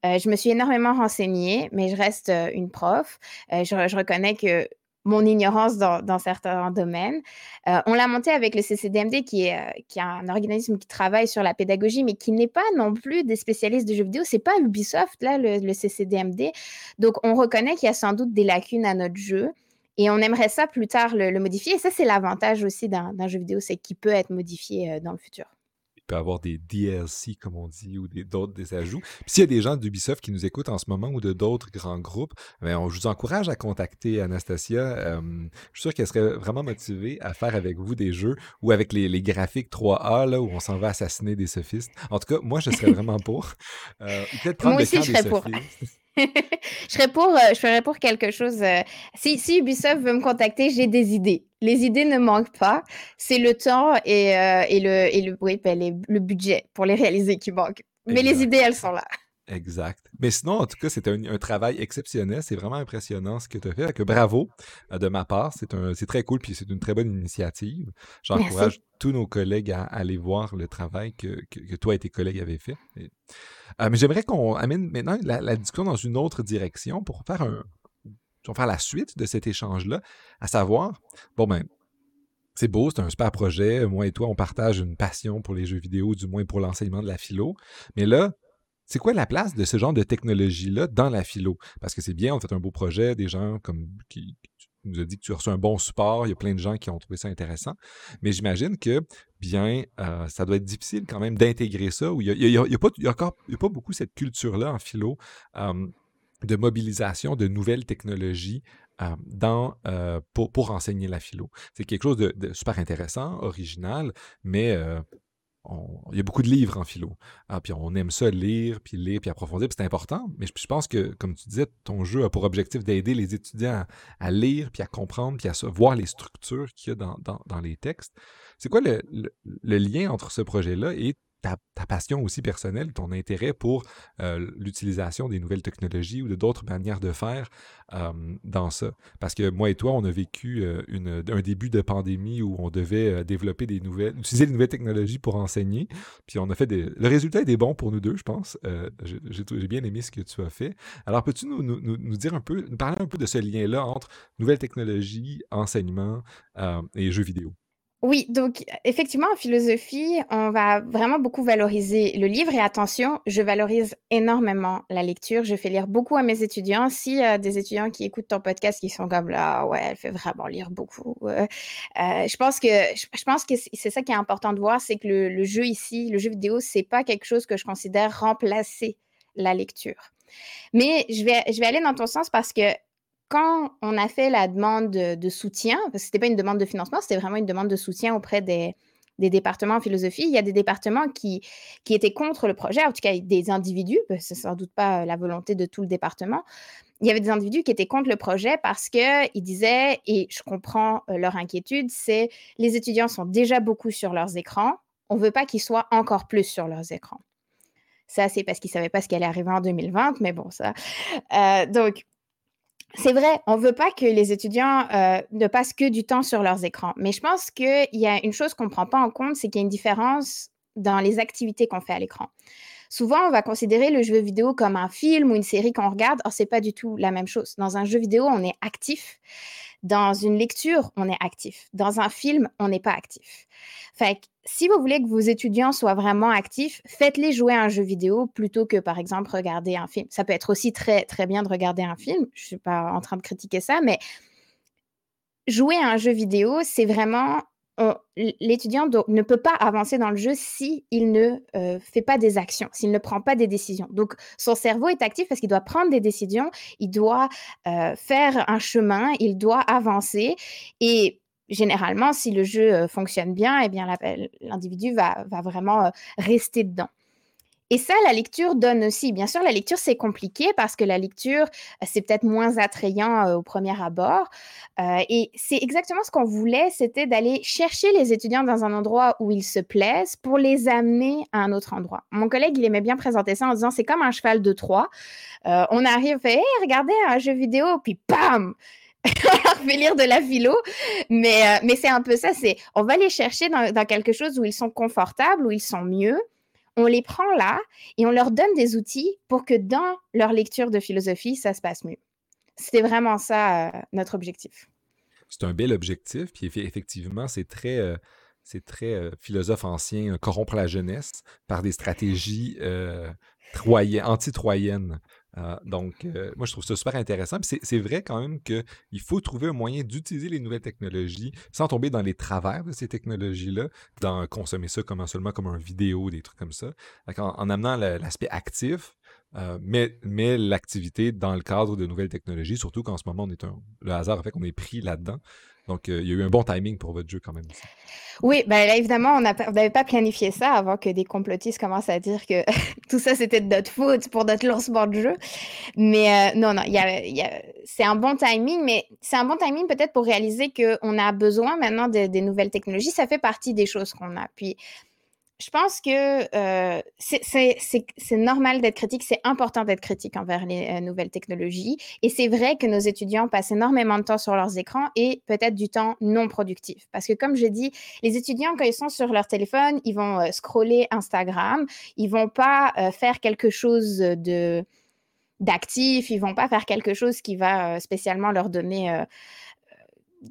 Euh, je me suis énormément renseignée, mais je reste euh, une prof. Euh, je, reconnais que mon ignorance dans, certains domaines. on l'a monté avec le CCDMD, qui est, qui est un organisme qui travaille sur la pédagogie, mais qui n'est pas non plus des spécialistes de jeux vidéo. C'est pas Ubisoft, là, le, CCDMD. Donc, on reconnaît qu'il y a sans doute des lacunes à notre jeu. Et on aimerait ça plus tard le, le modifier. Et ça, c'est l'avantage aussi d'un jeu vidéo, c'est qu'il peut être modifié dans le futur peut avoir des DLC, comme on dit, ou d'autres des, ajouts. Puis s'il y a des gens d'Ubisoft qui nous écoutent en ce moment ou de d'autres grands groupes, bien, on, je vous encourage à contacter Anastasia. Euh, je suis sûr qu'elle serait vraiment motivée à faire avec vous des jeux ou avec les, les graphiques 3A, là, où on s'en va assassiner des sophistes. En tout cas, moi, je serais vraiment pour. Euh, peut-être prendre moi aussi, je serais pour. Je serais pour, euh, je ferais pour quelque chose. Euh, si, si, Ubisoft veut me contacter, j'ai des idées. Les idées ne manquent pas. C'est le temps et, euh, et le, et le, oui, ben, le budget pour les réaliser qui manquent. Mais les idées, elles sont là. Exact. Mais sinon, en tout cas, c'est un, travail exceptionnel. C'est vraiment impressionnant ce que tu as fait. Que bravo de ma part. C'est très cool, puis c'est une très bonne initiative. J'encourage tous nos collègues à, aller voir le travail que, que, toi et tes collègues avaient fait. Euh, mais j'aimerais qu'on amène maintenant la, discussion dans une autre direction pour faire un faire la suite de cet échange-là, à savoir, bon ben, c'est beau, c'est un super projet. Moi et toi, on partage une passion pour les jeux vidéo, du moins pour l'enseignement de la philo. Mais là, c'est quoi la place de ce genre de technologie-là dans la philo? Parce que c'est bien, on fait un beau projet, des gens comme qui, nous a dit que tu as reçu un bon support, il y a plein de gens qui ont trouvé ça intéressant. Mais j'imagine que, bien, euh, ça doit être difficile quand même d'intégrer ça, il n'y a, pas, beaucoup cette culture-là en philo de mobilisation de nouvelles technologies dans, euh, pour, enseigner la philo. C'est quelque chose de, super intéressant, original, mais euh, il y a beaucoup de livres en philo. Ah, puis on aime ça lire, puis lire, puis approfondir, puis c'est important. Mais je, pense que, comme tu disais, ton jeu a pour objectif d'aider les étudiants à, lire, puis à comprendre, puis à voir les structures qu'il y a dans, les textes. C'est quoi le, lien entre ce projet-là et ta, passion aussi personnelle, ton intérêt pour l'utilisation des nouvelles technologies ou de d'autres manières de faire dans ça? Parce que moi et toi, on a vécu un début de pandémie où on devait développer des nouvelles, utiliser des nouvelles technologies pour enseigner. Puis on a fait des. Le résultat est bon pour nous deux, je pense. J'ai bien aimé ce que tu as fait. Alors, peux-tu nous, nous, nous, dire un peu, nous parler un peu de ce lien-là entre nouvelles technologies, enseignement et jeux vidéo? Oui, donc effectivement, en philosophie, on va vraiment beaucoup valoriser le livre et attention, je valorise énormément la lecture. Je fais lire beaucoup à mes étudiants. Y a des étudiants qui écoutent ton podcast qui sont comme là, ouais, elle fait vraiment lire beaucoup. Euh, je pense que je, pense que c'est ça qui est important de voir, c'est que le, jeu ici, le jeu vidéo, c'est pas quelque chose que je considère remplacer la lecture. Mais je vais, je vais aller dans ton sens parce que quand on a fait la demande de, soutien, parce que ce n'était pas une demande de financement, c'était vraiment une demande de soutien auprès des, départements en philosophie, il y a des départements qui, étaient contre le projet, en tout cas des individus, ce n'est sans doute pas la volonté de tout le département, il y avait des individus qui étaient contre le projet parce qu'ils disaient, et je comprends euh, leur inquiétude, c'est les étudiants sont déjà beaucoup sur leurs écrans, on ne veut pas qu'ils soient encore plus sur leurs écrans. Ça, c'est parce qu'ils ne savaient pas ce qui allait arriver en 2020, mais bon, ça. Euh, donc, c'est vrai, on ne veut pas que les étudiants euh, ne passent que du temps sur leurs écrans. Mais je pense qu'il y a une chose qu'on ne prend pas en compte, c'est qu'il y a une différence dans les activités qu'on fait à l'écran. Souvent, on va considérer le jeu vidéo comme un film ou une série qu'on regarde. Or, ce n'est pas du tout la même chose. Dans un jeu vidéo, on est actif. Dans une lecture, on est actif. Dans un film, on n'est pas actif. Si vous voulez que vos étudiants soient vraiment actifs, faites-les jouer à un jeu vidéo plutôt que, par exemple, regarder un film. Ça peut être aussi très, très bien de regarder un film. Je ne suis pas en train de critiquer ça, mais jouer à un jeu vidéo, c'est vraiment l'étudiant ne peut pas avancer dans le jeu s'il ne euh, fait pas des actions, s'il ne prend pas des décisions. Donc, son cerveau est actif parce qu'il doit prendre des décisions, il doit euh, faire un chemin, il doit avancer. Et généralement, si le jeu euh, fonctionne bien, eh bien, l'individu va, vraiment rester dedans. Et ça, la lecture donne aussi. Bien sûr, la lecture, c'est compliqué parce que la lecture, c'est peut-être moins attrayant au premier abord. et c'est exactement ce qu'on voulait, c'était d'aller chercher les étudiants dans un endroit où ils se plaisent pour les amener à un autre endroit. Mon collègue, il aimait bien présenter ça en disant, c'est comme un cheval de Troie. on arrive, fait, hey, regardez un jeu vidéo, puis bam! <laughs> on fait lire de la philo, mais, mais c'est un peu ça, c'est on va les chercher dans quelque chose où ils sont confortables, où ils sont mieux, on les prend là et on leur donne des outils pour que dans leur lecture de philosophie, ça se passe mieux. C'était vraiment ça euh, notre objectif. C'est un bel objectif, puis effectivement, c'est très, euh, c'est euh, philosophe ancien, corrompre la jeunesse par des stratégies anti-troyennes. Ah, donc, euh, moi, je trouve ça super intéressant. c'est vrai quand même qu'il faut trouver un moyen d'utiliser les nouvelles technologies sans tomber dans les travers de ces technologies-là, d'en consommer ça comme seulement comme un vidéo, des trucs comme ça. En, amenant l'aspect actif, euh, mais, l'activité dans le cadre de nouvelles technologies, surtout qu'en ce moment, on est le hasard fait qu'on est pris là-dedans. Donc, euh, il y a eu un bon timing pour votre jeu quand même. Oui, ben là, évidemment, on n'avait pas planifié ça avant que des complotistes commencent à dire que <laughs> tout ça, c'était de notre faute pour notre lancement de jeu. Mais euh, non, non, c'est un bon timing, mais c'est un bon timing peut-être pour réaliser qu'on a besoin maintenant des nouvelles technologies. Ça fait partie des choses qu'on a. Puis, je pense que euh, c'est normal d'être critique, c'est important d'être critique envers les euh, nouvelles technologies. Et c'est vrai que nos étudiants passent énormément de temps sur leurs écrans et peut-être du temps non productif. Parce que comme je dis, les étudiants, quand ils sont sur leur téléphone, ils vont euh, scroller Instagram, ils vont pas faire quelque chose de d'actif, ils vont pas faire quelque chose qui va spécialement leur donner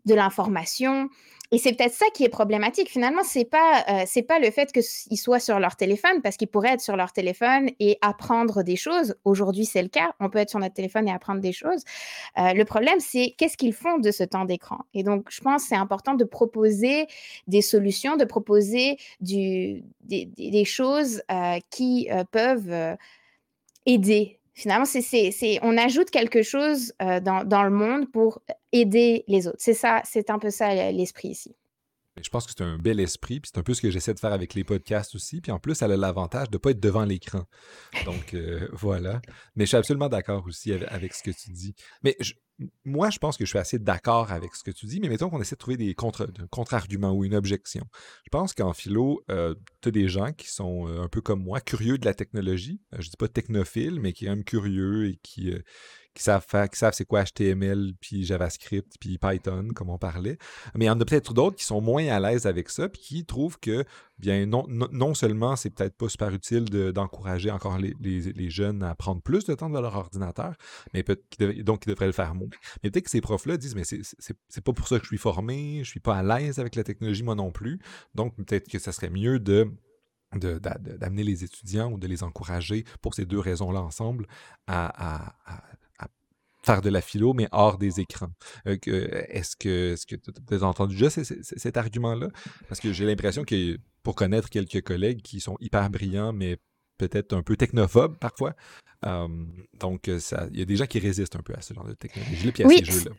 de l'information. Et c'est peut-être ça qui est problématique. Finalement, c'est pas euh, pas le fait qu'ils soient sur leur téléphone parce qu'ils pourraient être sur leur téléphone et apprendre des choses. Aujourd'hui, c'est le cas. On peut être sur notre téléphone et apprendre des choses. Euh, le problème, c'est qu'est-ce qu'ils font de ce temps d'écran? Et donc, je pense que c'est important de proposer des solutions, de proposer des, choses euh, qui peuvent aider Finalement, c'est, on ajoute quelque chose euh, dans, le monde pour aider les autres. C'est ça, c'est un peu ça l'esprit ici. Je pense que c'est un bel esprit, puis c'est un peu ce que j'essaie de faire avec les podcasts aussi. Puis en plus, elle a l'avantage de ne pas être devant l'écran. Donc euh, <laughs> voilà. Mais je suis absolument d'accord aussi avec, ce que tu dis. Mais moi, je pense que je suis assez d'accord avec ce que tu dis, mais mettons qu'on essaie de trouver des contre-arguments ou une objection. Je pense qu'en philo, euh, tu as des gens qui sont euh, un peu comme moi, curieux de la technologie. je ne dis pas technophile, mais qui aiment curieux et qui, qui savent qui savent c'est quoi HTML, puis JavaScript, puis Python, comme on parlait. Mais il y en a peut-être d'autres qui sont moins à l'aise avec ça, puis qui trouvent que, bien, non, non, seulement c'est peut-être pas super utile d'encourager encore les, les, jeunes à prendre plus de temps devant leur ordinateur, mais peut donc ils devraient le faire moins. Mais peut-être que ces profs-là disent, mais c'est pas pour ça que je suis formé, je suis pas à l'aise avec la technologie moi non plus, donc peut-être que ça serait mieux de d'amener les étudiants ou de les encourager pour ces deux raisons-là ensemble à, faire de la philo, mais hors des écrans. Euh, est-ce que tu as entendu déjà cet argument-là? Parce que j'ai l'impression que pour connaître quelques collègues qui sont hyper brillants, mais peut-être un peu technophobes parfois, donc il y a des gens qui résistent un peu à ce genre de technologie-là, puis à ces jeux-là.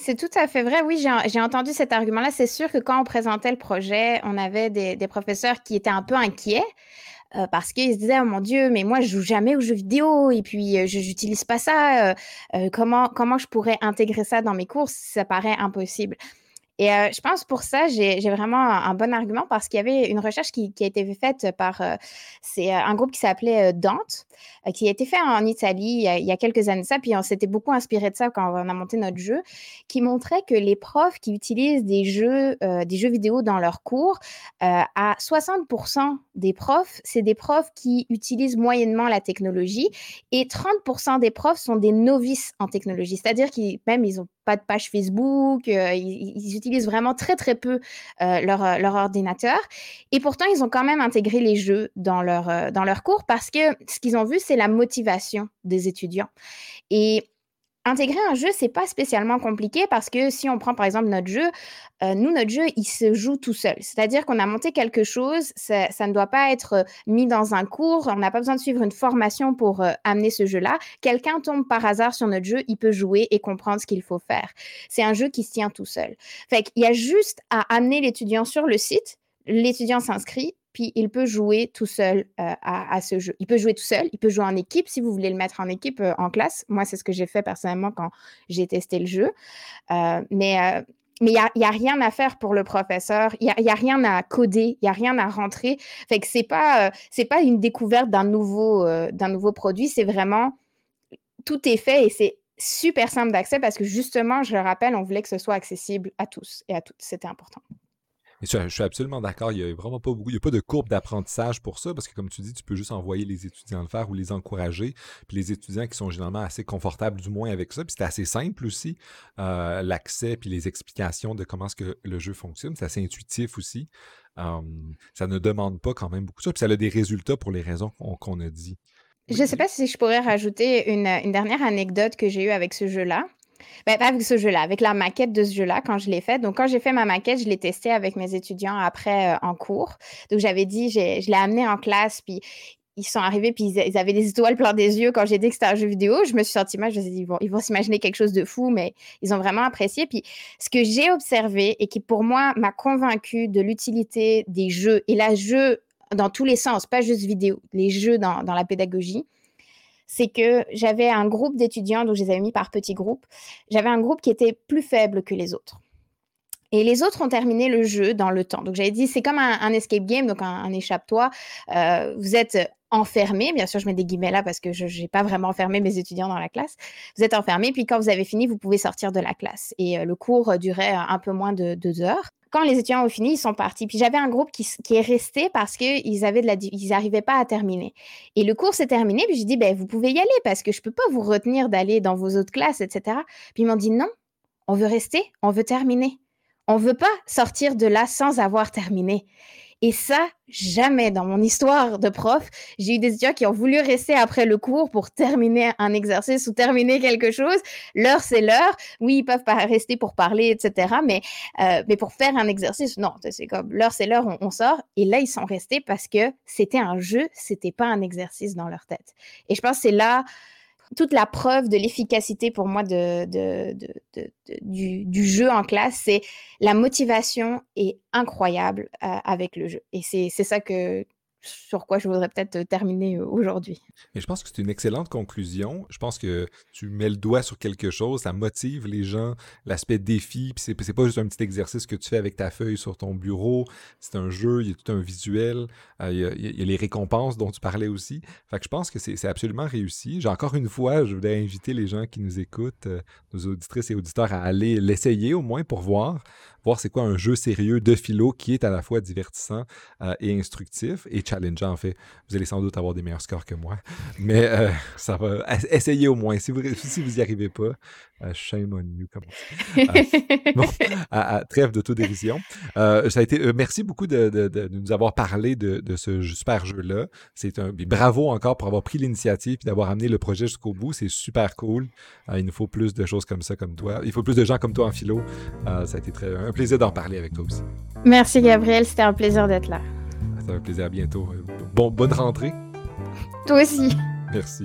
C'est tout à fait vrai. Oui, j'ai entendu cet argument-là. C'est sûr que quand on présentait le projet, on avait des, des professeurs qui étaient un peu inquiets euh, parce qu'ils se disaient oh mon Dieu, mais moi je joue jamais aux jeux vidéo et puis euh, je n'utilise pas ça. Euh, comment comment je pourrais intégrer ça dans mes courses Ça paraît impossible. Et euh, je pense pour ça, j'ai vraiment un, bon argument parce qu'il y avait une recherche qui, a été faite par euh, c'est un groupe qui s'appelait Dante, qui a été fait en Italie il y a, quelques années ça, puis on s'était beaucoup inspiré de ça quand on a monté notre jeu, qui montrait que les profs qui utilisent des jeux, des jeux vidéo dans leurs cours, à 60% des profs, c'est des profs qui utilisent moyennement la technologie et 30% des profs sont des novices en technologie, c'est-à-dire qu'ils même ils ont pas de page Facebook, euh, ils, utilisent vraiment très très peu euh, leur, euh, leur, ordinateur. Et pourtant, ils ont quand même intégré les jeux dans leur, dans leur cours parce que ce qu'ils ont vu, c'est la motivation des étudiants. Et Intégrer un jeu, c'est pas spécialement compliqué parce que si on prend par exemple notre jeu, euh, nous, notre jeu, il se joue tout seul. C'est-à-dire qu'on a monté quelque chose, ça, ne doit pas être euh, mis dans un cours, on n'a pas besoin de suivre une formation pour euh, amener ce jeu-là. Quelqu'un tombe par hasard sur notre jeu, il peut jouer et comprendre ce qu'il faut faire. C'est un jeu qui se tient tout seul. Fait qu'il y a juste à amener l'étudiant sur le site, l'étudiant s'inscrit, puis il peut jouer tout seul euh, à, ce jeu. Il peut jouer tout seul, il peut jouer en équipe si vous voulez le mettre en équipe euh, en classe. Moi, c'est ce que j'ai fait personnellement quand j'ai testé le jeu. Euh, mais mais il n'y a, rien à faire pour le professeur, il n'y a, a, rien à coder, il n'y a rien à rentrer. Que ce n'est pas, c'est pas une découverte d'un nouveau, d'un nouveau produit, c'est vraiment, tout est fait et c'est super simple d'accès parce que justement, je le rappelle, on voulait que ce soit accessible à tous et à toutes. C'était important je, suis absolument d'accord. Il n'y a vraiment pas beaucoup, il y a pas de courbe d'apprentissage pour ça, parce que comme tu dis, tu peux juste envoyer les étudiants le faire ou les encourager. Puis les étudiants qui sont généralement assez confortables, du moins avec ça. Puis c'est assez simple aussi, euh, l'accès puis les explications de comment est-ce que le jeu fonctionne. C'est assez intuitif aussi. ça ne demande pas quand même beaucoup ça. Puis ça a des résultats pour les raisons qu'on a dit. Je ne sais pas si je pourrais rajouter une dernière anecdote que j'ai eue avec ce jeu-là. Ben, pas avec ce jeu-là, avec la maquette de ce jeu-là quand je l'ai fait. Donc, quand j'ai fait ma maquette, je l'ai testée avec mes étudiants après euh, en cours. Donc, j'avais dit, je l'ai amené en classe, puis ils sont arrivés, puis ils, avaient des étoiles plein des yeux quand j'ai dit que c'était un jeu vidéo. Je me suis sentie mal, je me suis dit, ils vont, s'imaginer quelque chose de fou, mais ils ont vraiment apprécié. Puis, ce que j'ai observé et qui, pour moi, m'a convaincu de l'utilité des jeux, et la jeu dans tous les sens, pas juste vidéo, les jeux dans la pédagogie, c'est que j'avais un groupe d'étudiants, donc je les avais mis par petits groupes. J'avais un groupe qui était plus faible que les autres. Et les autres ont terminé le jeu dans le temps. Donc j'avais dit, c'est comme un, escape game, donc un, échappe-toi. Euh, vous êtes enfermé, bien sûr je mets des guillemets là parce que je n'ai pas vraiment enfermé mes étudiants dans la classe. Vous êtes enfermé, puis quand vous avez fini, vous pouvez sortir de la classe. Et euh, le cours durait un peu moins de deux heures quand les étudiants ont fini, ils sont partis. Puis j'avais un groupe qui, est resté parce qu'ils n'arrivaient pas à terminer. Et le cours s'est terminé. Puis j'ai dit, ben, vous pouvez y aller parce que je ne peux pas vous retenir d'aller dans vos autres classes, etc. Puis ils m'ont dit, non, on veut rester, on veut terminer. On ne veut pas sortir de là sans avoir terminé. Et ça, jamais dans mon histoire de prof, j'ai eu des étudiants qui ont voulu rester après le cours pour terminer un exercice ou terminer quelque chose. L'heure, c'est l'heure. Oui, ils peuvent pas rester pour parler, etc. Mais, euh, mais pour faire un exercice, non, c'est comme l'heure, c'est l'heure, on, on, sort. Et là, ils sont restés parce que c'était un jeu, c'était pas un exercice dans leur tête. Et je pense que c'est là toute la preuve de l'efficacité pour moi du, jeu en classe, c'est la motivation est incroyable euh, avec le jeu. Et c'est ça que, sur quoi je voudrais peut-être terminer euh, aujourd'hui. Et je pense que c'est une excellente conclusion. Je pense que tu mets le doigt sur quelque chose, ça motive les gens, l'aspect défi, puis c'est pas juste un petit exercice que tu fais avec ta feuille sur ton bureau, c'est un jeu, il y a tout un visuel, euh, il, y a, les récompenses dont tu parlais aussi. Fait je pense que c'est absolument réussi. J'ai encore une fois, je voulais inviter les gens qui nous écoutent, euh, nos auditrices et auditeurs, à aller l'essayer au moins pour voir voir c'est quoi un jeu sérieux de philo qui est à la fois divertissant euh, et instructif et challengeant en fait. Vous allez sans doute avoir des meilleurs scores que moi, mais euh, <laughs> ça va essayer au moins. Si vous si vous y arrivez pas, euh, shame on you, comme <laughs> bon, à, trêve d'autodérision. Euh, ça a été, merci beaucoup de, nous avoir parlé de, ce super jeu-là. C'est un bravo encore pour avoir pris l'initiative et d'avoir amené le projet jusqu'au bout. C'est super cool. il nous faut plus de choses comme ça, comme toi. Il faut plus de gens comme toi en philo. ça a été très, un plaisir d'en parler avec toi aussi. Merci Gabriel, c'était un plaisir d'être là. C'était un plaisir, à bientôt. Bon, bonne rentrée. Toi aussi. Merci.